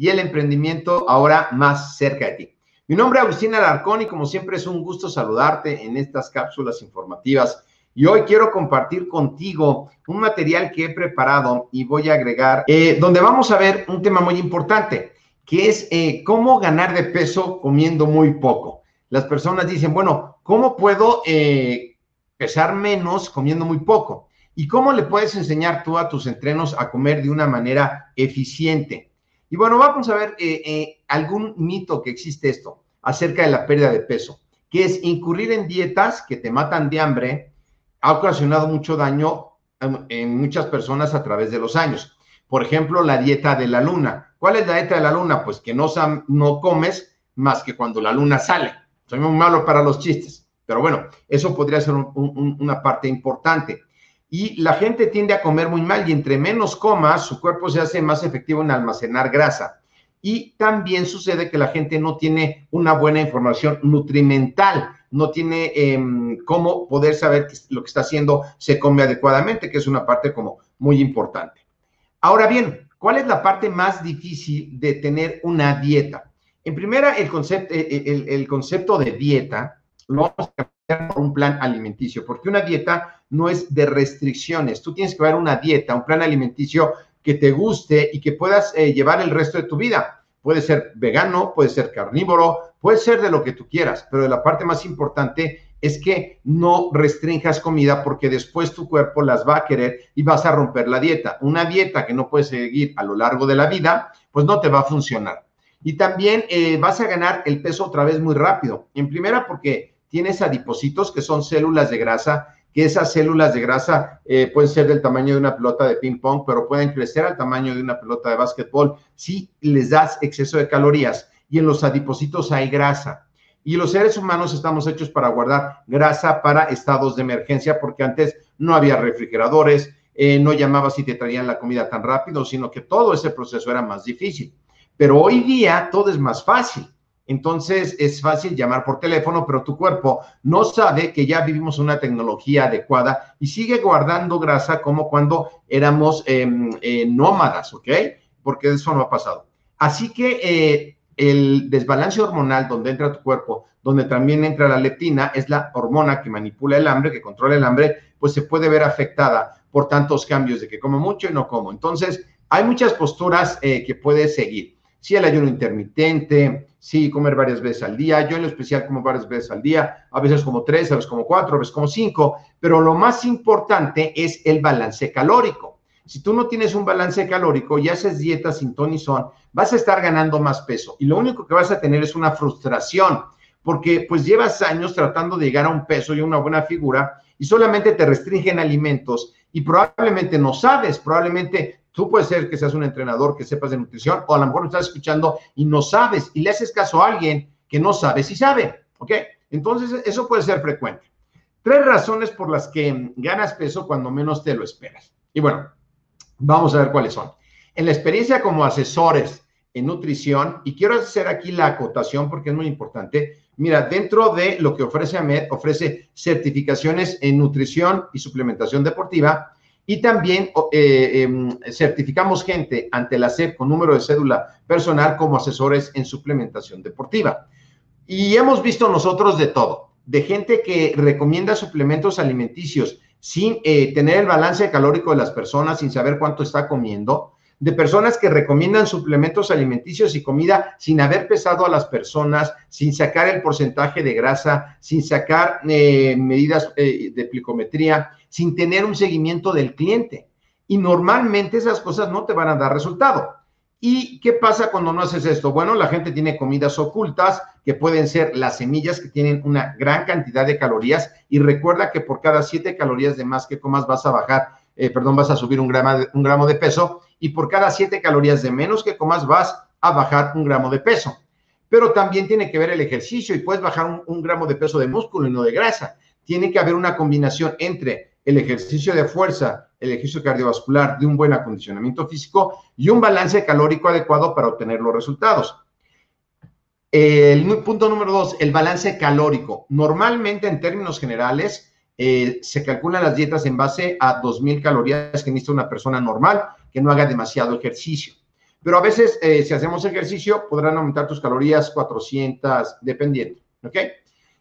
y el emprendimiento ahora más cerca de ti. Mi nombre es Agustín Alarcón y como siempre es un gusto saludarte en estas cápsulas informativas y hoy quiero compartir contigo un material que he preparado y voy a agregar, eh, donde vamos a ver un tema muy importante, que es eh, cómo ganar de peso comiendo muy poco. Las personas dicen, bueno, ¿cómo puedo eh, pesar menos comiendo muy poco? ¿Y cómo le puedes enseñar tú a tus entrenos a comer de una manera eficiente? Y bueno, vamos a ver algún mito que existe esto acerca de la pérdida de peso, que es incurrir en dietas que te matan de hambre, ha ocasionado mucho daño en, muchas personas a través de los años. Por ejemplo, la dieta de la luna. ¿Cuál es la dieta de la luna? Pues que no, no comes más que cuando la luna sale. Soy muy malo para los chistes, pero bueno, eso podría ser una parte importante. Y la gente tiende a comer muy mal y entre menos comas, su cuerpo se hace más efectivo en almacenar grasa. Y también sucede que la gente no tiene una buena información nutrimental no tiene em, cómo poder saber que lo que está haciendo se come adecuadamente, que es una parte como muy importante. Ahora bien, ¿cuál es la parte más difícil de tener una dieta? En primera, el concepto, eh, eh, el, concepto de dieta lo vamos a por un plan alimenticio, porque una dieta no es de restricciones. Tú tienes que ver una dieta, un plan alimenticio que te guste y que puedas eh, llevar el resto de tu vida. Puede ser vegano, puede ser carnívoro, puede ser de lo que tú quieras, pero la parte más importante es que no restringas comida porque después tu cuerpo las va a querer y vas a romper la dieta. Una dieta que no puedes seguir a lo largo de la vida, pues no te va a funcionar. Y también eh, vas a ganar el peso otra vez muy rápido. En primera porque tienes adipocitos que son células de grasa que esas células de grasa eh, pueden ser del tamaño de una pelota de ping pong, pero pueden crecer al tamaño de una pelota de básquetbol si les das exceso de calorías. Y en los adipocitos hay grasa. Y los seres humanos estamos hechos para guardar grasa para estados de emergencia, porque antes no había refrigeradores, eh, no llamabas y te traían la comida tan rápido, sino que todo ese proceso era más difícil. Pero hoy día todo es más fácil. Entonces es fácil llamar por teléfono, pero tu cuerpo no sabe que ya vivimos una tecnología adecuada y sigue guardando grasa como cuando éramos em, eh, nómadas, ¿ok? Porque eso no ha pasado. Así que eh, el desbalance hormonal donde entra tu cuerpo, donde también entra la leptina, es la hormona que manipula el hambre, que controla el hambre, pues se puede ver afectada por tantos cambios de que como mucho y no como. Entonces, hay muchas posturas eh, que puedes seguir sí el ayuno intermitente, sí comer varias veces al día, yo en lo especial como varias veces al día, a veces como tres, a veces como cuatro, a veces como cinco, pero lo más importante es el balance calórico. Si tú no tienes un balance calórico y haces dieta sin ton vas a estar ganando más peso y lo único que vas a tener es una frustración porque pues llevas años tratando de llegar a un peso y una buena figura y solamente te restringen alimentos y probablemente no sabes, probablemente Tú puedes ser que seas un entrenador que sepas de nutrición o a lo mejor me estás escuchando y no sabes y le haces caso a alguien que no sabe si sabe, ¿ok? Entonces, eso puede ser frecuente. Tres razones por las que ganas peso cuando menos te lo esperas. Y bueno, vamos a ver cuáles son. en la experiencia como asesores en nutrición, y quiero hacer aquí la acotación porque es muy importante, mira, dentro de lo que ofrece AMED, ofrece certificaciones en nutrición y suplementación deportiva, y también eh, em, certificamos gente ante la SEP con número de cédula personal como asesores en suplementación deportiva. Y hemos visto nosotros de todo, de gente que recomienda suplementos alimenticios sin eh, tener el balance calórico de las personas, sin saber cuánto está comiendo, de personas que recomiendan suplementos alimenticios y comida sin haber pesado a las personas, sin sacar el porcentaje de grasa, sin sacar eh, medidas eh, de plicometría, sin tener un seguimiento del cliente. Y normalmente esas cosas no te van a dar resultado. ¿Y qué pasa cuando no haces esto? Bueno, la gente tiene comidas ocultas que pueden ser las semillas que tienen una gran cantidad de calorías y recuerda que por cada siete calorías de más que comas vas a bajar, eh, perdón, vas a subir un gramo, de peso y por cada siete calorías de menos que comas vas a bajar un gramo de peso. Pero también tiene que ver el ejercicio y puedes bajar un gramo de peso de músculo y no de grasa. Tiene que haber una combinación entre el ejercicio de fuerza el ejercicio cardiovascular, de un buen acondicionamiento físico y un balance calórico adecuado para obtener los resultados. El punto número dos, el balance calórico. Normalmente, en términos generales, eh, se calculan las dietas en base a 2.000 calorías que necesita una persona normal que no haga demasiado ejercicio. Pero a veces, eh, si hacemos ejercicio, podrán aumentar tus calorías 400, dependiendo. ¿Ok?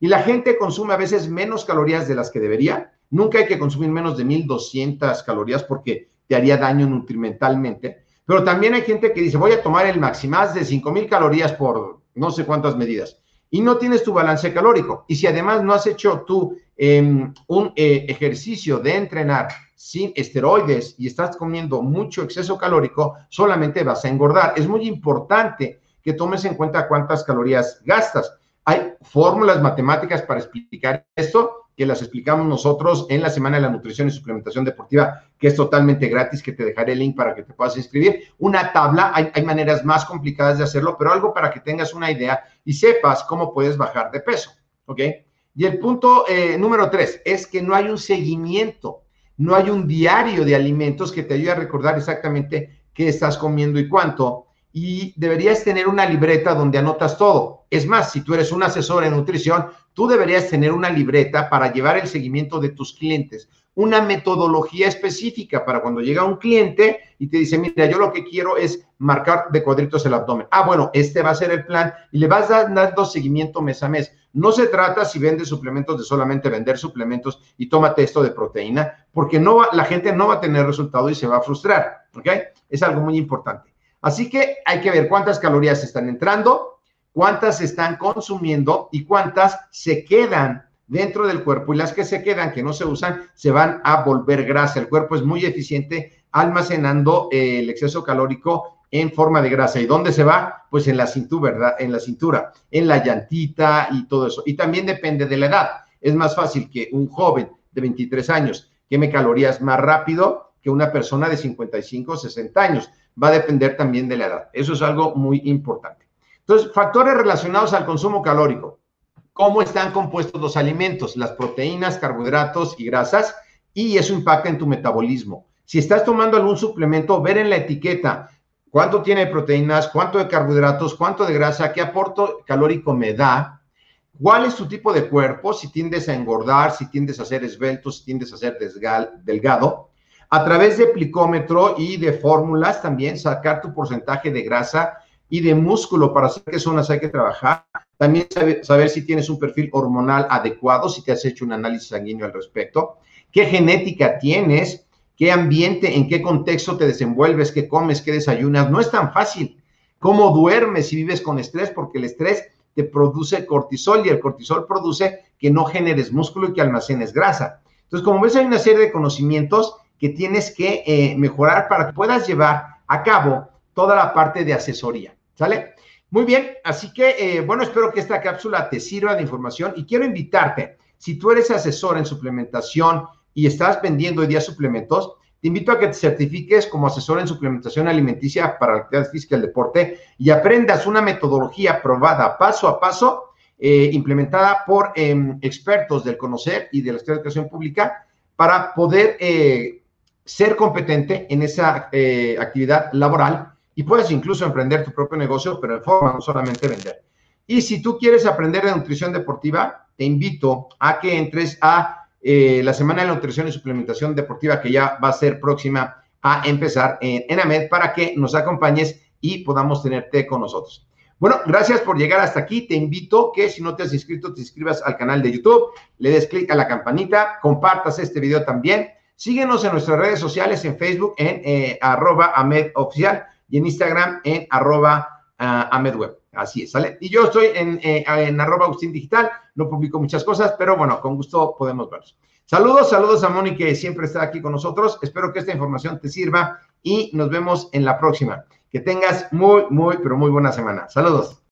Y la gente consume a veces menos calorías de las que debería Nunca hay que consumir menos de 1200 calorías porque te haría daño nutrimentalmente. Pero también hay gente que dice, voy a tomar el máximo de 5000 calorías por no sé cuántas medidas. Y no tienes tu balance calórico. Y si además no has hecho tú em, un eh, ejercicio de entrenar sin esteroides y estás comiendo mucho exceso calórico, solamente vas a engordar. Es muy importante que tomes en cuenta cuántas calorías gastas. Hay fórmulas matemáticas para explicar esto que las explicamos nosotros en la Semana de la Nutrición y Suplementación Deportiva, que es totalmente gratis, que te dejaré el link para que te puedas inscribir. Una tabla, hay, maneras más complicadas de hacerlo, pero algo para que tengas una idea y sepas cómo puedes bajar de peso, ¿ok? Y el punto eh, número tres es que no hay un seguimiento, no hay un diario de alimentos que te ayude a recordar exactamente qué estás comiendo y cuánto y deberías tener una libreta donde anotas todo. Es más, si tú eres un asesor en nutrición, tú deberías tener una libreta para llevar el seguimiento de tus clientes, una metodología específica para cuando llega un cliente y te dice, mira, yo lo que quiero es marcar de cuadritos el abdomen. Ah, bueno, este va a ser el plan y le vas dando seguimiento mes a mes. No se trata si vendes suplementos de solamente vender suplementos y tómate esto de proteína, porque no la gente no va a tener resultado y se va a frustrar, ¿ok? Es algo muy importante. Así que hay que ver cuántas calorías están entrando, cuántas están consumiendo y cuántas se quedan dentro del cuerpo y las que se quedan, que no se usan, se van a volver grasa. El cuerpo es muy eficiente almacenando eh, el exceso calórico en forma de grasa. ¿Y dónde se va? Pues en la cintura, ¿verdad? En la cintura, en la llantita y todo eso. Y también depende de la edad. Es más fácil que un joven de 23 años queme calorías más rápido que una persona de 55 o 60 años va a depender también de la edad. Eso es algo muy importante. Entonces, factores relacionados al consumo calórico. ¿Cómo están compuestos los alimentos? Las proteínas, carbohidratos y grasas, y eso impacta en tu metabolismo. Si estás tomando algún suplemento, ver en la etiqueta cuánto tiene proteínas, cuánto de carbohidratos, cuánto de grasa, qué aporto calórico me da, cuál es tu tipo de cuerpo, si tiendes a engordar, si tiendes a ser esbelto, si tiendes a ser delgado, a través de plicómetro y de fórmulas también sacar tu porcentaje de grasa y de músculo para saber qué zonas hay que trabajar. También saber, si tienes un perfil hormonal adecuado, si te has hecho un análisis sanguíneo al respecto, qué genética tienes, qué ambiente, en qué contexto te desenvuelves, qué comes, qué desayunas. No es tan fácil. ¿Cómo duermes si vives con estrés? Porque el estrés te produce cortisol y el cortisol produce que no generes músculo y que almacenes grasa. Entonces, como ves, hay una serie de conocimientos que tienes que eh, mejorar para que puedas llevar a cabo toda la parte de asesoría. ¿Sale? Muy bien, así que, eh, bueno, espero que esta cápsula te sirva de información y quiero invitarte, si tú eres asesor en suplementación y estás vendiendo hoy día suplementos, te invito a que te certifiques como asesor en suplementación alimenticia para la actividad física y el deporte y aprendas una metodología probada paso a paso, eh, implementada por em, expertos del conocer y de la educación pública para poder ser competente en esa eh, actividad laboral y puedes incluso emprender tu propio negocio, pero en forma, no solamente vender. Y si tú quieres aprender de nutrición deportiva, te invito a que entres a eh, la Semana de Nutrición y Suplementación Deportiva que ya va a ser próxima a empezar en, en AMED para que nos acompañes y podamos tenerte con nosotros. Bueno, gracias por llegar hasta aquí. Te invito que si no te has inscrito, te inscribas al canal de YouTube, le des clic a la campanita, compartas este video también. Síguenos en nuestras redes sociales, en Facebook, en eh, arroba AmedOficial y en Instagram en arroba AmedWeb. Así es, ¿sale? Y yo estoy en, eh, en arroba Agustín Digital, no publico muchas cosas, pero bueno, con gusto podemos verlos. Saludos, saludos a Moni que siempre está aquí con nosotros. Espero que esta información te sirva y nos vemos en la próxima. Que tengas muy, muy, pero muy buena semana. Saludos.